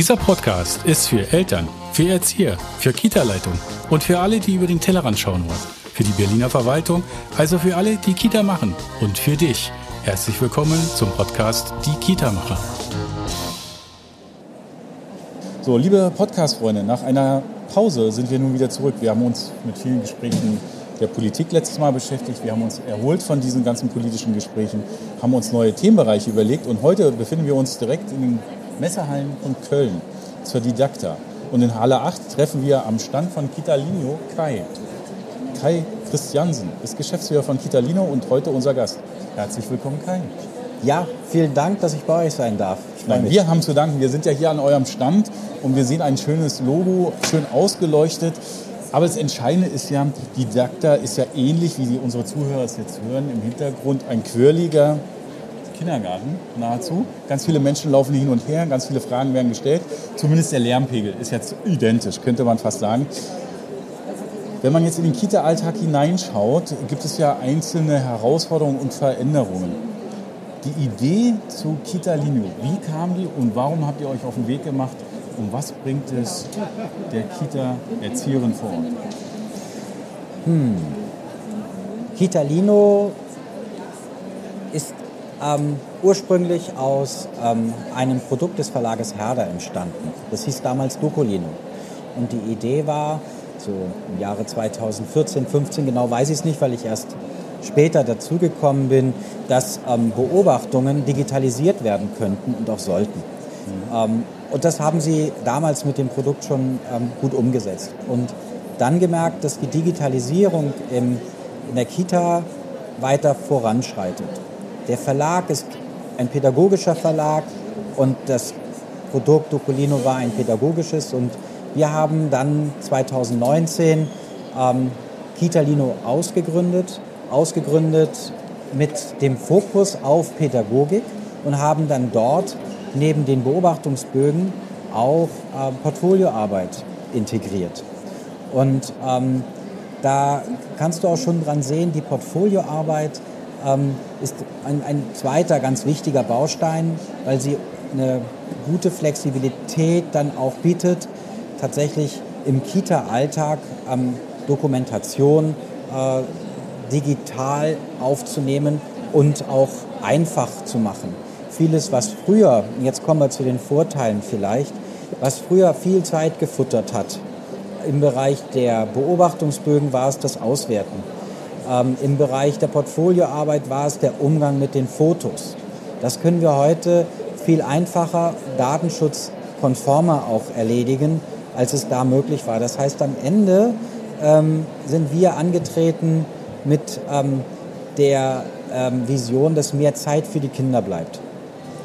Dieser Podcast ist für Eltern, für Erzieher, für Kita-Leitung und für alle, die über den Tellerrand schauen wollen. Für die Berliner Verwaltung, also für alle, die Kita machen und für dich. Herzlich willkommen zum Podcast Die Kita-Macher. So, liebe Podcast-Freunde, nach einer Pause sind wir nun wieder zurück. Wir haben uns mit vielen Gesprächen der Politik letztes Mal beschäftigt. Wir haben uns erholt von diesen ganzen politischen Gesprächen, haben uns neue Themenbereiche überlegt und heute befinden wir uns direkt in den Messehallen von Köln zur Didakta. Und in Halle 8 treffen wir am Stand von Kitalino Kai. Kai Christiansen ist Geschäftsführer von Kitalino und heute unser Gast. Herzlich willkommen, Kai. Ja, vielen Dank, dass ich bei euch sein darf. Nein, wir haben zu danken. Wir sind ja hier an eurem Stand und wir sehen ein schönes Logo, schön ausgeleuchtet. Aber das Entscheidende ist ja, die Didakta ist ja ähnlich, wie die unsere Zuhörer es jetzt hören, im Hintergrund ein quirliger Kindergarten nahezu. Ganz viele Menschen laufen hin und her, ganz viele Fragen werden gestellt. Zumindest der Lärmpegel ist jetzt identisch, könnte man fast sagen. Wenn man jetzt in den Kita-Alltag hineinschaut, gibt es ja einzelne Herausforderungen und Veränderungen. Die Idee zu Kita Linio, wie kam die und warum habt ihr euch auf den Weg gemacht und was bringt es der Kita-Erzieherin vor Ort? Hm. Kita Lino ist ähm, ursprünglich aus ähm, einem Produkt des Verlages Herder entstanden. Das hieß damals Dokolino. Und die Idee war, so im Jahre 2014, 15 genau weiß ich es nicht, weil ich erst später dazugekommen bin, dass ähm, Beobachtungen digitalisiert werden könnten und auch sollten. Mhm. Ähm, und das haben sie damals mit dem Produkt schon ähm, gut umgesetzt. Und dann gemerkt, dass die Digitalisierung im, in der Kita weiter voranschreitet. Der Verlag ist ein pädagogischer Verlag und das Produkt Docolino war ein pädagogisches und wir haben dann 2019 ähm, Kitalino ausgegründet, ausgegründet mit dem Fokus auf Pädagogik und haben dann dort neben den Beobachtungsbögen auch äh, Portfolioarbeit integriert. Und ähm, da kannst du auch schon dran sehen, die Portfolioarbeit ist ein, ein zweiter ganz wichtiger Baustein, weil sie eine gute Flexibilität dann auch bietet, tatsächlich im Kita-Alltag ähm, Dokumentation äh, digital aufzunehmen und auch einfach zu machen. Vieles, was früher, jetzt kommen wir zu den Vorteilen vielleicht, was früher viel Zeit gefuttert hat, im Bereich der Beobachtungsbögen war es das Auswerten. Ähm, Im Bereich der Portfolioarbeit war es der Umgang mit den Fotos. Das können wir heute viel einfacher, datenschutzkonformer auch erledigen, als es da möglich war. Das heißt, am Ende ähm, sind wir angetreten mit ähm, der ähm, Vision, dass mehr Zeit für die Kinder bleibt.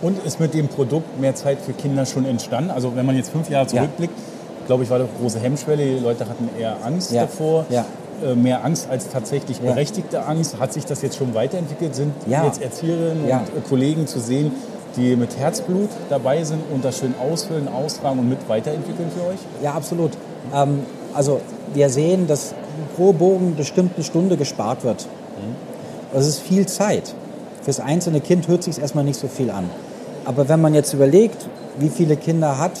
Und ist mit dem Produkt mehr Zeit für Kinder schon entstanden? Also wenn man jetzt fünf Jahre zurückblickt, ja. glaube ich, war das große Hemmschwelle. Die Leute hatten eher Angst ja. davor. Ja. Äh, mehr Angst als tatsächlich berechtigte Angst. Hat sich das jetzt schon weiterentwickelt? Sind jetzt Erzieherinnen und äh, Kollegen zu sehen, die mit Herzblut dabei sind und das schön ausfüllen, austragen und mit weiterentwickeln für euch? Ja, absolut. Ähm, also wir sehen, dass pro Bogen bestimmt eine Stunde gespart wird. Mhm. Das ist viel Zeit. Fürs einzelne Kind hört sich erstmal nicht so viel an. Aber wenn man jetzt überlegt, wie viele Kinder hat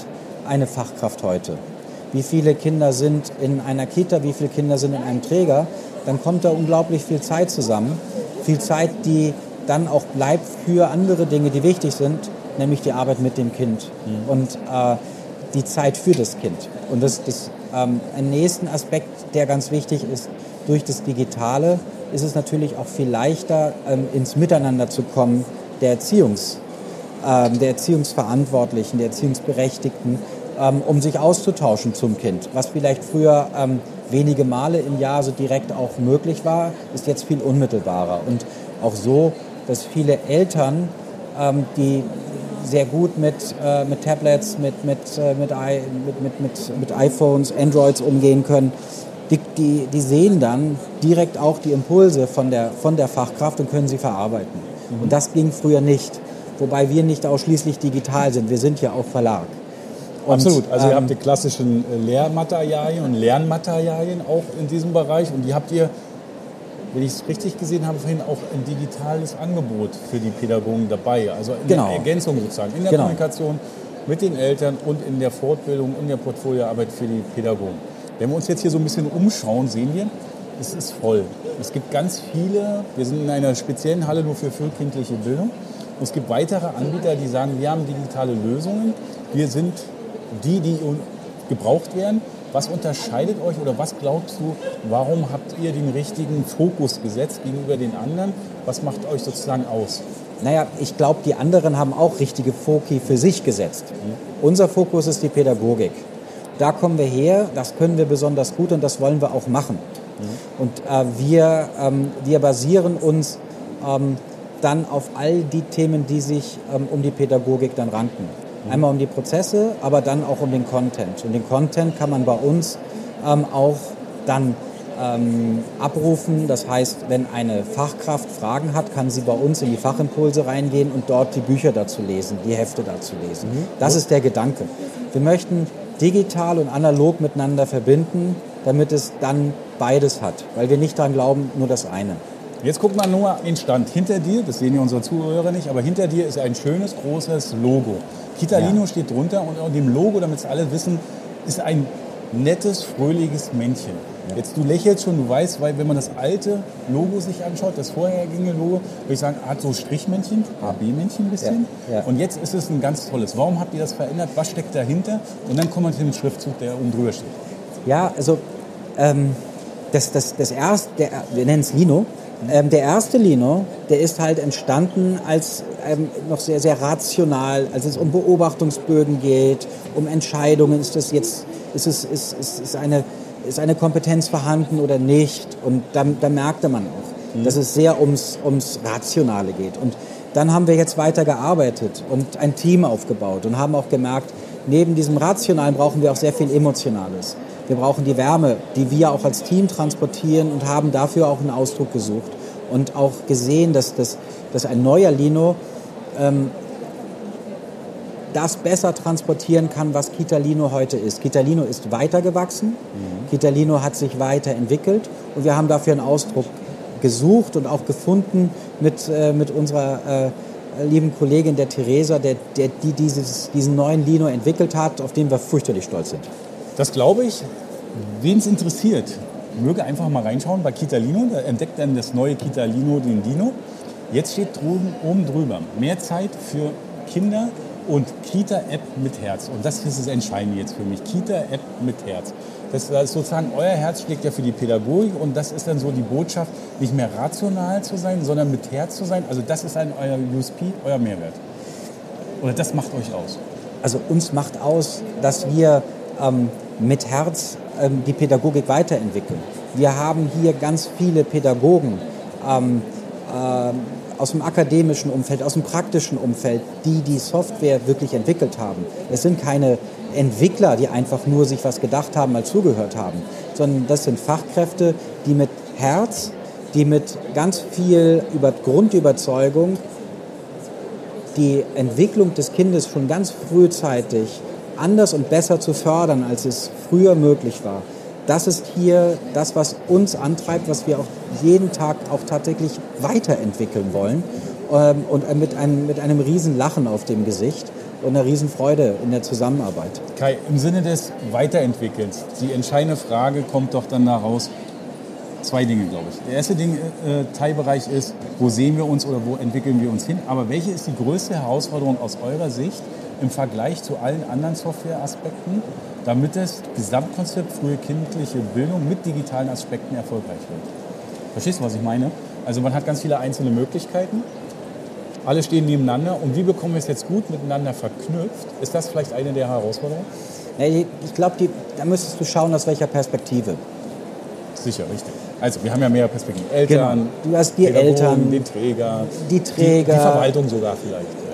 eine Fachkraft heute, wie viele Kinder sind in einer Kita, wie viele Kinder sind in einem Träger, dann kommt da unglaublich viel Zeit zusammen. Viel Zeit, die dann auch bleibt für andere Dinge, die wichtig sind, nämlich die Arbeit mit dem Kind mhm. und äh, die Zeit für das Kind. Und das ist ähm, ein nächsten Aspekt, der ganz wichtig ist. Durch das Digitale ist es natürlich auch viel leichter, ähm, ins Miteinander zu kommen der, Erziehungs, ähm, der Erziehungsverantwortlichen, der Erziehungsberechtigten, ähm, um sich auszutauschen zum Kind. Was vielleicht früher ähm, wenige Male im Jahr so direkt auch möglich war, ist jetzt viel unmittelbarer. Und auch so, dass viele Eltern, ähm, die sehr gut mit, äh, mit Tablets, mit, mit, äh, mit, mit, mit, mit, iPhones, Androids umgehen können, die, die, die sehen dann direkt auch die Impulse von der, von der Fachkraft und können sie verarbeiten. Mhm. Und das ging früher nicht. Wobei wir nicht ausschließlich digital sind. Wir sind ja auch Verlag. Und, Absolut. Also ihr ähm, habt die klassischen äh, Lehrmaterialien und Lernmaterialien auch in diesem Bereich und die habt ihr, wenn ich es richtig gesehen habe, vorhin auch ein digitales Angebot für die Pädagogen dabei. Also in genau. der Ergänzung sozusagen, in der genau. Kommunikation mit den Eltern und in der Fortbildung, in der Portfolioarbeit für die Pädagogen. Wenn wir uns jetzt hier so ein bisschen umschauen, sehen wir, es ist voll. Es gibt ganz viele, wir sind in einer speziellen Halle nur für frühkindliche Bildung. Und es gibt weitere Anbieter, die sagen, wir haben digitale Lösungen. Wir sind die, die gebraucht werden. Was unterscheidet euch oder was glaubst du, warum habt ihr den richtigen Fokus gesetzt gegenüber den anderen? Was macht euch sozusagen aus? Naja, ich glaube, die anderen haben auch richtige Foki für sich gesetzt. Mhm. Unser Fokus ist die Pädagogik. Da kommen wir her, das können wir besonders gut und das wollen wir auch machen. Mhm. Und äh, wir, ähm, wir basieren uns ähm, dann auf all die Themen, die sich ähm, um die Pädagogik dann ranken. Mhm. Einmal um die Prozesse, aber dann auch um den Content. Und den Content kann man bei uns ähm, auch dann ähm, abrufen. Das heißt, wenn eine Fachkraft Fragen hat, kann sie bei uns in die Fachimpulse reingehen und dort die Bücher dazu lesen, die Hefte dazu lesen. Mhm. Das ist der Gedanke. Wir möchten digital und analog miteinander verbinden, damit es dann beides hat, weil wir nicht daran glauben, nur das eine. Jetzt guckt man nur den Stand. Hinter dir, das sehen ja unsere Zuhörer nicht, aber hinter dir ist ein schönes, großes Logo. Kitalino ja. steht drunter und in dem Logo, damit es alle wissen, ist ein nettes, fröhliches Männchen. Ja. Jetzt du lächelst schon, du weißt, weil wenn man das alte Logo sich anschaut, das vorhergehende Logo, würde ich sagen, hat so Strichmännchen, AB-Männchen ein bisschen. Ja. Ja. Und jetzt ist es ein ganz tolles. Warum habt ihr das verändert? Was steckt dahinter? Und dann kommen wir zu dem Schriftzug, der oben drüber steht. Ja, also ähm, das, das, das erste, der, wir nennen es Lino, ähm, der erste Lino, der ist halt entstanden als ähm, noch sehr, sehr rational, als es um Beobachtungsbögen geht, um Entscheidungen, ist das jetzt, ist es, ist, ist, ist eine, ist eine Kompetenz vorhanden oder nicht? Und da, da merkte man auch, mhm. dass es sehr ums, ums Rationale geht. Und dann haben wir jetzt weiter gearbeitet und ein Team aufgebaut und haben auch gemerkt, neben diesem Rationalen brauchen wir auch sehr viel Emotionales. Wir brauchen die Wärme, die wir auch als Team transportieren und haben dafür auch einen Ausdruck gesucht und auch gesehen, dass, das, dass ein neuer Lino ähm, das besser transportieren kann, was Kitalino heute ist. Kitalino ist weitergewachsen, mhm. Kitalino hat sich weiterentwickelt und wir haben dafür einen Ausdruck gesucht und auch gefunden mit, äh, mit unserer äh, lieben Kollegin der Theresa, der, der, die dieses, diesen neuen Lino entwickelt hat, auf den wir fürchterlich stolz sind. Das glaube ich. Wen es interessiert, möge einfach mal reinschauen bei Kitalino. Da entdeckt dann das neue Kitalino den Dino. Jetzt steht drüben, oben drüber mehr Zeit für Kinder und Kita-App mit Herz. Und das ist das Entscheidende jetzt für mich. Kita-App mit Herz. Das ist sozusagen, euer Herz schlägt ja für die Pädagogik und das ist dann so die Botschaft, nicht mehr rational zu sein, sondern mit Herz zu sein. Also das ist ein euer USP, euer Mehrwert. Oder das macht euch aus? Also uns macht aus, dass wir ähm, mit Herz ähm, die Pädagogik weiterentwickeln. Wir haben hier ganz viele Pädagogen ähm, äh, aus dem akademischen Umfeld, aus dem praktischen Umfeld, die die Software wirklich entwickelt haben. Es sind keine Entwickler, die einfach nur sich was gedacht haben, mal zugehört haben, sondern das sind Fachkräfte, die mit Herz, die mit ganz viel über Grundüberzeugung die Entwicklung des Kindes schon ganz frühzeitig anders und besser zu fördern, als es früher möglich war. Das ist hier das, was uns antreibt, was wir auch jeden Tag auch tatsächlich weiterentwickeln wollen ähm, und mit einem, mit einem riesen Lachen auf dem Gesicht und einer riesen Freude in der Zusammenarbeit. Kai, im Sinne des Weiterentwickelns, die entscheidende Frage kommt doch dann daraus, zwei Dinge, glaube ich. Der erste Ding, äh, Teilbereich ist, wo sehen wir uns oder wo entwickeln wir uns hin? Aber welche ist die größte Herausforderung aus eurer Sicht im Vergleich zu allen anderen Softwareaspekten, damit das Gesamtkonzept frühe kindliche Bildung mit digitalen Aspekten erfolgreich wird. Verstehst du, was ich meine? Also man hat ganz viele einzelne Möglichkeiten. Alle stehen nebeneinander und wie bekommen wir es jetzt gut miteinander verknüpft? Ist das vielleicht eine der Herausforderungen? Ich glaube, da müsstest du schauen, aus welcher Perspektive. Sicher, richtig. Also, wir haben ja mehrere Perspektiven. Eltern, genau. du hast die Eltern, den Träger, die Träger, die, die Verwaltung sogar vielleicht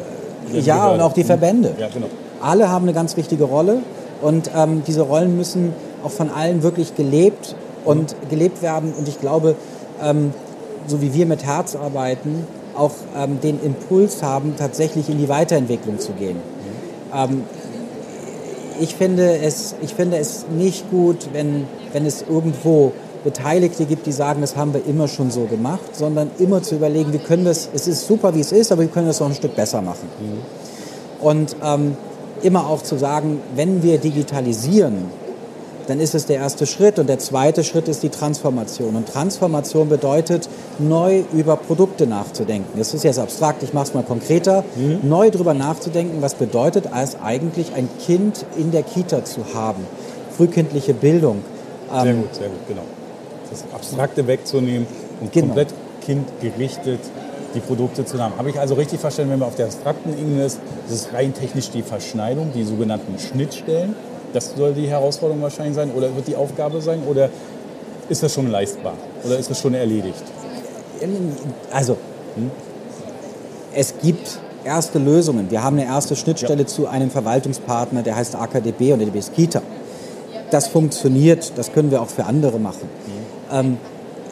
ja, und auch die Verbände. Ja, genau. Alle haben eine ganz wichtige Rolle und ähm, diese Rollen müssen auch von allen wirklich gelebt und mhm. gelebt werden. Und ich glaube, ähm, so wie wir mit Herz arbeiten, auch ähm, den Impuls haben, tatsächlich in die Weiterentwicklung zu gehen. Mhm. ich, finde es, ich finde es nicht gut, wenn, wenn es irgendwo Beteiligte gibt, die sagen, das haben wir immer schon so gemacht, sondern immer zu überlegen, wie können wir es, es ist super, wie es ist, aber wir können es noch ein Stück besser machen. Mhm. Und ähm, immer auch zu sagen, wenn wir digitalisieren, dann ist es der erste Schritt und der zweite Schritt ist die Transformation. Und Transformation bedeutet, neu über Produkte nachzudenken. Das ist jetzt abstrakt, ich mache es mal konkreter. Mhm. Neu darüber nachzudenken, was bedeutet es eigentlich, ein Kind in der Kita zu haben. Frühkindliche Bildung. Sehr ähm, gut, sehr gut, genau. Das Abstrakte wegzunehmen und genau. komplett kindgerichtet die Produkte zu haben. Habe ich also richtig verstanden, wenn wir auf der abstrakten Ebene ist, das ist rein technisch die Verschneidung, die sogenannten Schnittstellen. Das soll die Herausforderung wahrscheinlich sein oder wird die Aufgabe sein oder ist das schon leistbar oder ist das schon erledigt? Also, hm? es gibt erste Lösungen. Wir haben eine erste Schnittstelle ja. zu einem Verwaltungspartner, der heißt AKDB und der ist Kita. Das funktioniert, das können wir auch für andere machen. Mhm. Ähm,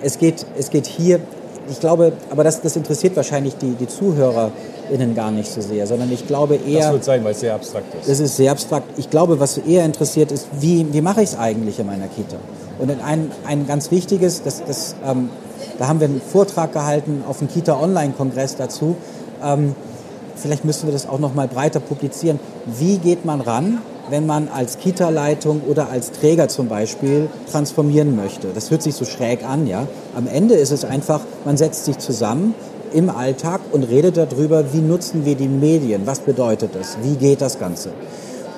es, geht, es geht hier ich glaube, aber das, das interessiert wahrscheinlich die, die ZuhörerInnen gar nicht so sehr, sondern ich glaube eher. Das wird sein, weil es sehr abstrakt ist. Es ist sehr abstrakt. Ich glaube, was eher interessiert ist, wie, wie mache ich es eigentlich in meiner Kita? Und ein, ein ganz wichtiges, das, das, ähm, da haben wir einen Vortrag gehalten auf dem Kita-Online-Kongress dazu. Ähm, vielleicht müssen wir das auch noch mal breiter publizieren. Wie geht man ran wenn man als Kita-Leitung oder als Träger zum Beispiel transformieren möchte. Das hört sich so schräg an, ja. Am Ende ist es einfach, man setzt sich zusammen im Alltag und redet darüber, wie nutzen wir die Medien, was bedeutet das, wie geht das Ganze.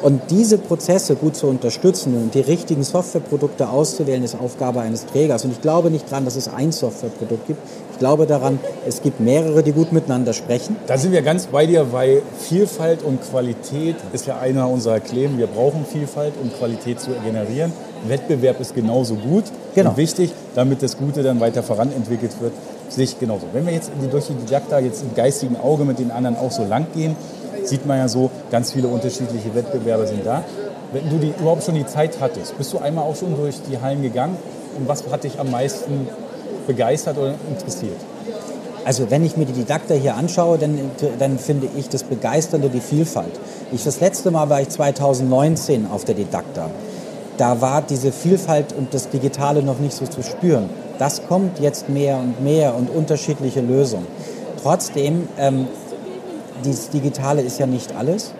Und diese Prozesse gut zu unterstützen und die richtigen Softwareprodukte auszuwählen, ist Aufgabe eines Trägers. Und ich glaube nicht dran, dass es ein Softwareprodukt gibt. Ich glaube daran, es gibt mehrere, die gut miteinander sprechen. Da sind wir ganz bei dir, weil Vielfalt und Qualität ist ja einer unserer Claim. Wir brauchen Vielfalt, um Qualität zu generieren. Wettbewerb ist genauso gut genau. und wichtig, damit das Gute dann weiter voranentwickelt wird. Sich genauso. Wenn wir jetzt durch die Didakta jetzt im geistigen Auge mit den anderen auch so lang gehen, sieht man ja so, ganz viele unterschiedliche Wettbewerber sind da. Wenn du die, überhaupt schon die Zeit hattest, bist du einmal auch schon durch die Hallen gegangen und was hat dich am meisten begeistert oder interessiert? Also wenn ich mir die Didakter hier anschaue, dann, dann finde ich das Begeisternde die Vielfalt. Ich, das letzte Mal war ich 2019 auf der Didakta. Da war diese Vielfalt und das Digitale noch nicht so zu spüren. Das kommt jetzt mehr und mehr und unterschiedliche Lösungen. Trotzdem ähm, dieses Digitale ist ja nicht alles,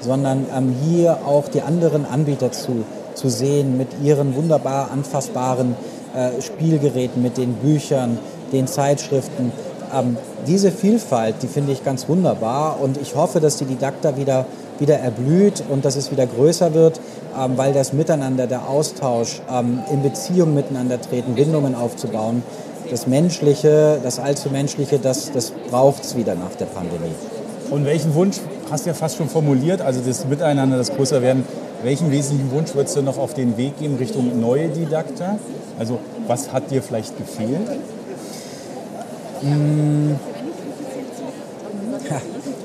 sondern ähm, hier auch die anderen Anbieter zu, zu sehen mit ihren wunderbar anfassbaren äh, Spielgeräten, mit den Büchern, den Zeitschriften. Ähm, diese Vielfalt, die finde ich ganz wunderbar und ich hoffe, dass die Didakta wieder, wieder erblüht und dass es wieder größer wird, ähm, weil das Miteinander, der Austausch, ähm, in Beziehung miteinander treten, Bindungen aufzubauen, das Menschliche, das allzu Menschliche, das, das braucht es wieder nach der Pandemie. Und welchen Wunsch hast du ja fast schon formuliert, also das Miteinander, das Größerwerden, welchen wesentlichen Wunsch würdest du noch auf den Weg geben Richtung neue Didakter? Also was hat dir vielleicht gefehlt? Mmh.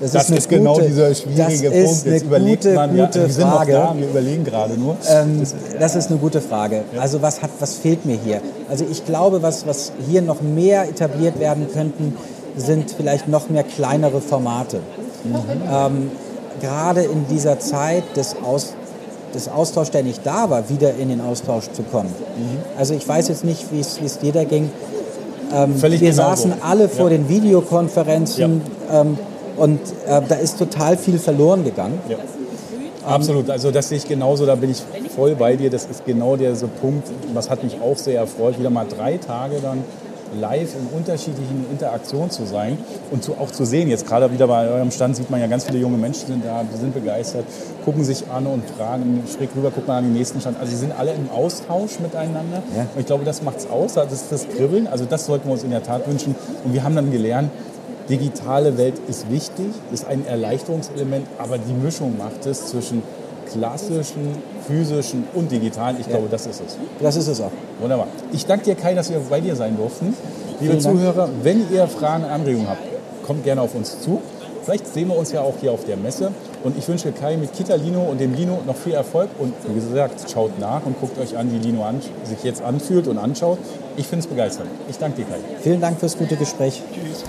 Das, das ist, ist genau dieser schwierige Punkt. Jetzt überlegt gute, man, ja, wir sind Frage. noch da, wir überlegen gerade nur. Ähm, das, das, ist eine gute Frage. Ja. Also was, hat, was fehlt mir hier? Also ich glaube, was, was hier noch mehr etabliert werden könnten, sind vielleicht noch mehr kleinere Formate. Mhm. Ähm, gerade in dieser Zeit des, Aus, des Austauschs, der nicht da war, wieder in den Austausch zu kommen. Mhm. Also ich weiß jetzt nicht, wie es dir da ging. Ähm, wir genauso. saßen alle vor ja. den Videokonferenzen ja. ähm, und äh, da ist total viel verloren gegangen. Ja. Absolut, also das sehe ich genauso, da bin ich voll bei dir. Das ist genau der so Punkt, was hat mich auch sehr erfreut, wieder mal drei Tage dann live in unterschiedlichen Interaktionen zu sein und zu, auch zu sehen. Jetzt gerade wieder bei eurem Stand sieht man ja ganz viele junge Menschen sind da, die sind begeistert, gucken sich an und fragen schräg rüber, gucken an den nächsten Stand. Also sie sind alle im Austausch miteinander. Ja. Und ich glaube, das macht es aus, das ist das Kribbeln. Also das sollten wir uns in der Tat wünschen. Und wir haben dann gelernt, digitale Welt ist wichtig, ist ein Erleichterungselement, aber die Mischung macht es zwischen klassischen, physischen und digitalen. Ich ja. glaube, das ist es. Das ist es auch. Wunderbar. Ich danke dir, Kai, dass wir bei dir sein durften. Liebe Vielen Zuhörer, Dank. wenn ihr Fragen, Anregungen habt, kommt gerne auf uns zu. Vielleicht sehen wir uns ja auch hier auf der Messe. Und ich wünsche Kai mit Kita Lino und dem Lino noch viel Erfolg. Und wie gesagt, schaut nach und guckt euch an, wie Lino an, sich jetzt anfühlt und anschaut. Ich finde es begeisternd. Ich danke dir, Kai. Vielen Dank fürs gute Gespräch. Tschüss.